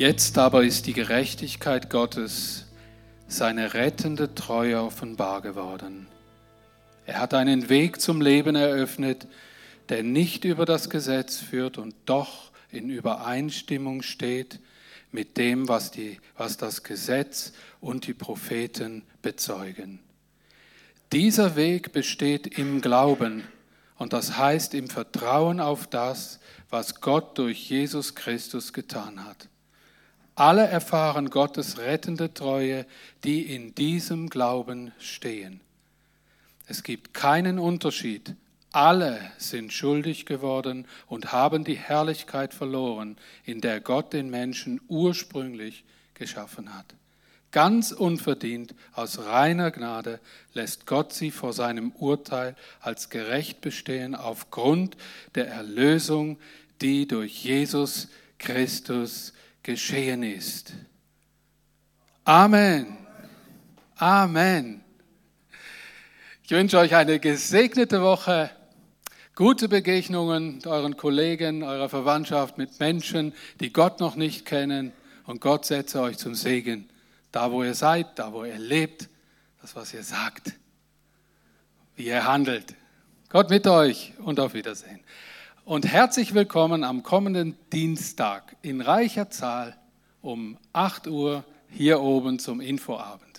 Jetzt aber ist die Gerechtigkeit Gottes, seine rettende Treue offenbar geworden. Er hat einen Weg zum Leben eröffnet, der nicht über das Gesetz führt und doch in Übereinstimmung steht mit dem, was, die, was das Gesetz und die Propheten bezeugen. Dieser Weg besteht im Glauben und das heißt im Vertrauen auf das, was Gott durch Jesus Christus getan hat. Alle erfahren Gottes rettende Treue, die in diesem Glauben stehen. Es gibt keinen Unterschied. Alle sind schuldig geworden und haben die Herrlichkeit verloren, in der Gott den Menschen ursprünglich geschaffen hat. Ganz unverdient, aus reiner Gnade, lässt Gott sie vor seinem Urteil als gerecht bestehen aufgrund der Erlösung, die durch Jesus Christus geschehen ist. Amen. Amen. Ich wünsche euch eine gesegnete Woche, gute Begegnungen mit euren Kollegen, eurer Verwandtschaft, mit Menschen, die Gott noch nicht kennen. Und Gott setze euch zum Segen, da wo ihr seid, da wo ihr lebt, das, was ihr sagt, wie ihr handelt. Gott mit euch und auf Wiedersehen und herzlich willkommen am kommenden Dienstag in reicher Zahl um 8 Uhr hier oben zum Infoabend.